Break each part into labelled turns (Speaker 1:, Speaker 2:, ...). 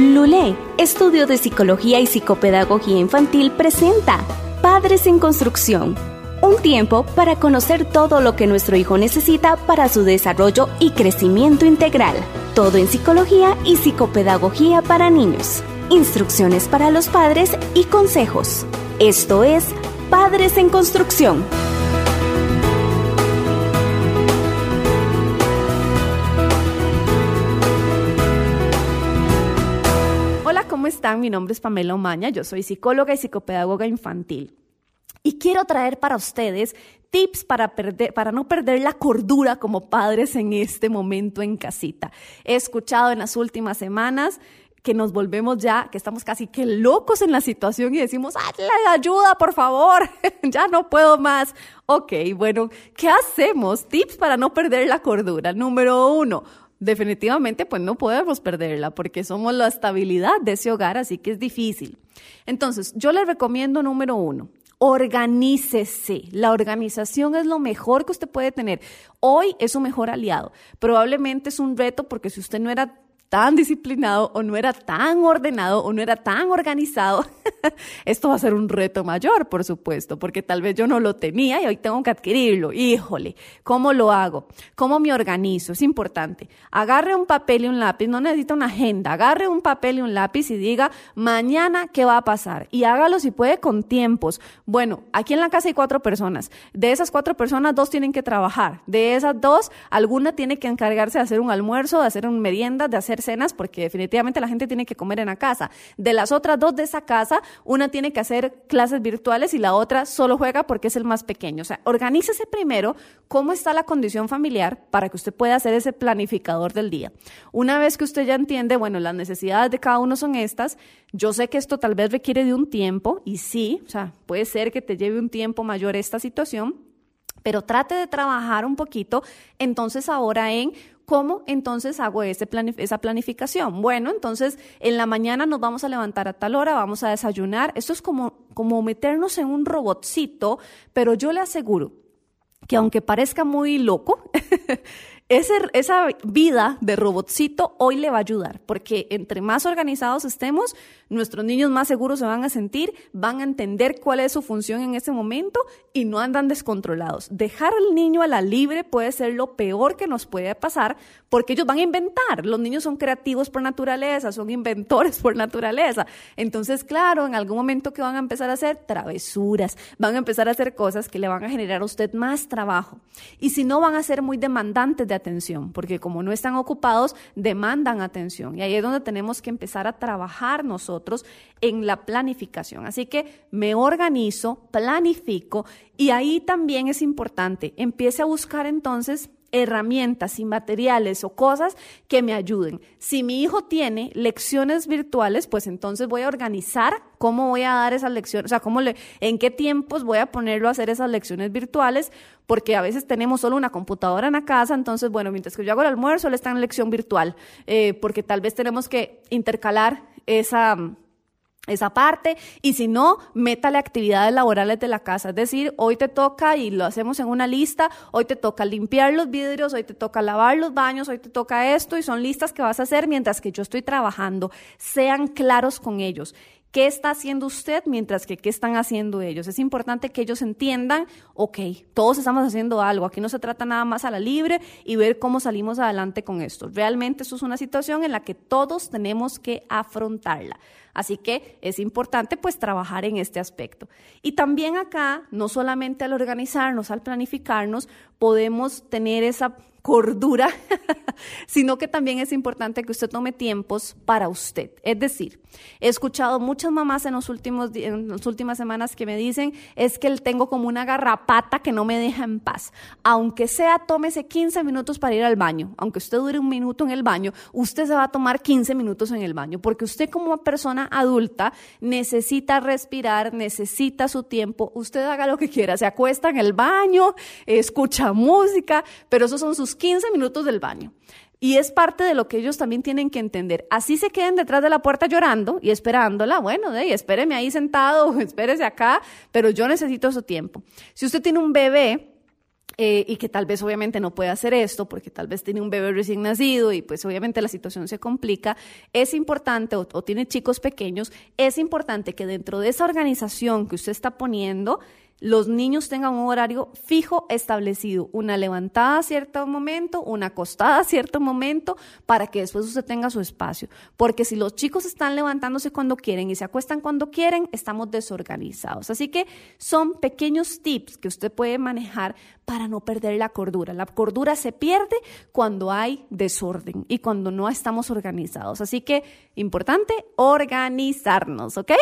Speaker 1: Lulé, Estudio de Psicología y Psicopedagogía Infantil, presenta Padres en Construcción. Un tiempo para conocer todo lo que nuestro hijo necesita para su desarrollo y crecimiento integral. Todo en psicología y psicopedagogía para niños. Instrucciones para los padres y consejos. Esto es Padres en Construcción.
Speaker 2: ¿Cómo están? Mi nombre es Pamela Omaña, yo soy psicóloga y psicopedagoga infantil. Y quiero traer para ustedes tips para, no perder la cordura como padres en este momento en casita. He escuchado en las últimas semanas que nos volvemos ya, que estamos casi que locos en la situación y decimos, hazle ayuda, por favor, ya no puedo más. Ok, bueno, ¿qué hacemos? Tips para no perder la cordura. Número uno, definitivamente pues no podemos perderla porque somos la estabilidad de ese hogar, así que es difícil. Entonces, yo les recomiendo número uno, organícese. La organización es lo mejor que usted puede tener. Hoy es su mejor aliado. Probablemente es un reto porque si usted no era tan disciplinado o no era tan ordenado o no era tan organizado, esto va a ser un reto mayor, por supuesto, porque tal vez yo no lo tenía y hoy tengo que adquirirlo. Híjole, ¿cómo lo hago? ¿Cómo me organizo? Es importante. Agarre un papel y un lápiz, no necesita una agenda, agarre un papel y un lápiz y diga, mañana, ¿qué va a pasar? Y hágalo si puede con tiempos. Bueno, aquí en la casa hay cuatro personas. De esas cuatro personas, dos tienen que trabajar. De esas dos, alguna tiene que encargarse de hacer un almuerzo, de hacer un merienda, de hacer cenas, porque definitivamente la gente tiene que comer en la casa. De las otras dos de esa casa, una tiene que hacer clases virtuales y la otra solo juega porque es el más pequeño. O sea, organícese primero cómo está la condición familiar para que usted pueda hacer ese planificador del día. Una vez que usted ya entiende, bueno, las necesidades de cada uno son estas, yo sé que esto tal vez requiere de un tiempo y sí, o sea, puede ser que te lleve un tiempo mayor esta situación, pero trate de trabajar un poquito entonces ahora en ¿Cómo entonces hago ese esa planificación? Bueno, entonces en la mañana nos vamos a levantar a tal hora, vamos a desayunar. Esto es como, como meternos en un robotcito, pero yo le aseguro que aunque parezca muy loco, esa vida de robotcito hoy le va a ayudar, porque entre más organizados estemos, nuestros niños más seguros se van a sentir, van a entender cuál es su función en ese momento y no andan descontrolados. Dejar al niño a la libre puede ser lo peor que nos puede pasar, porque ellos van a inventar. Los niños son creativos por naturaleza, son inventores por naturaleza. Entonces, claro, en algún momento que van a empezar a hacer travesuras, van a empezar a hacer cosas que le van a generar a usted más trabajo. Y si no, van a ser muy demandantes de atención, porque como no están ocupados, demandan atención. Y ahí es donde tenemos que empezar a trabajar nosotros en la planificación. Así que me organizo, planifico y ahí también es importante, empiece a buscar entonces herramientas y materiales o cosas que me ayuden. Si mi hijo tiene lecciones virtuales, pues entonces voy a organizar cómo voy a dar esas lecciones, o sea, cómo le, en qué tiempos voy a ponerlo a hacer esas lecciones virtuales, porque a veces tenemos solo una computadora en la casa, entonces, bueno, mientras que yo hago el almuerzo, él está en lección virtual, eh, porque tal vez tenemos que intercalar esa esa parte y si no, métale actividades laborales de la casa. Es decir, hoy te toca y lo hacemos en una lista, hoy te toca limpiar los vidrios, hoy te toca lavar los baños, hoy te toca esto y son listas que vas a hacer mientras que yo estoy trabajando. Sean claros con ellos. ¿Qué está haciendo usted mientras que qué están haciendo ellos? Es importante que ellos entiendan, ok, todos estamos haciendo algo, aquí no se trata nada más a la libre y ver cómo salimos adelante con esto. Realmente eso es una situación en la que todos tenemos que afrontarla. Así que es importante pues trabajar en este aspecto. Y también acá, no solamente al organizarnos, al planificarnos, podemos tener esa cordura, sino que también es importante que usted tome tiempos para usted. Es decir, he escuchado muchas mamás en, los últimos, en las últimas semanas que me dicen, es que tengo como una garrapata que no me deja en paz. Aunque sea, tómese 15 minutos para ir al baño. Aunque usted dure un minuto en el baño, usted se va a tomar 15 minutos en el baño, porque usted como persona adulta necesita respirar, necesita su tiempo. Usted haga lo que quiera, se acuesta en el baño, escucha música, pero esos son sus 15 minutos del baño. Y es parte de lo que ellos también tienen que entender. Así se queden detrás de la puerta llorando y esperándola. Bueno, de espéreme ahí sentado, espérese acá, pero yo necesito su tiempo. Si usted tiene un bebé, eh, y que tal vez obviamente no puede hacer esto porque tal vez tiene un bebé recién nacido y pues obviamente la situación se complica, es importante, o, o tiene chicos pequeños, es importante que dentro de esa organización que usted está poniendo, los niños tengan un horario fijo establecido, una levantada a cierto momento, una acostada a cierto momento, para que después usted tenga su espacio. Porque si los chicos están levantándose cuando quieren y se acuestan cuando quieren, estamos desorganizados. Así que son pequeños tips que usted puede manejar para no perder la cordura. La cordura se pierde cuando hay desorden y cuando no estamos organizados. Así que importante organizarnos, ¿ok?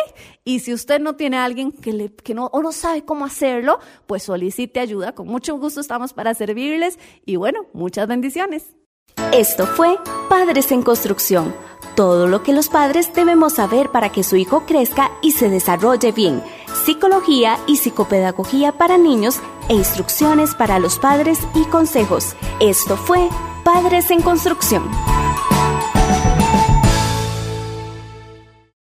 Speaker 2: Y si usted no tiene a alguien que, le, que no, o no sabe cómo hacerlo, pues solicite ayuda. Con mucho gusto estamos para servirles y bueno, muchas bendiciones.
Speaker 1: Esto fue Padres en Construcción. Todo lo que los padres debemos saber para que su hijo crezca y se desarrolle bien. Psicología y psicopedagogía para niños e instrucciones para los padres y consejos. Esto fue Padres en Construcción.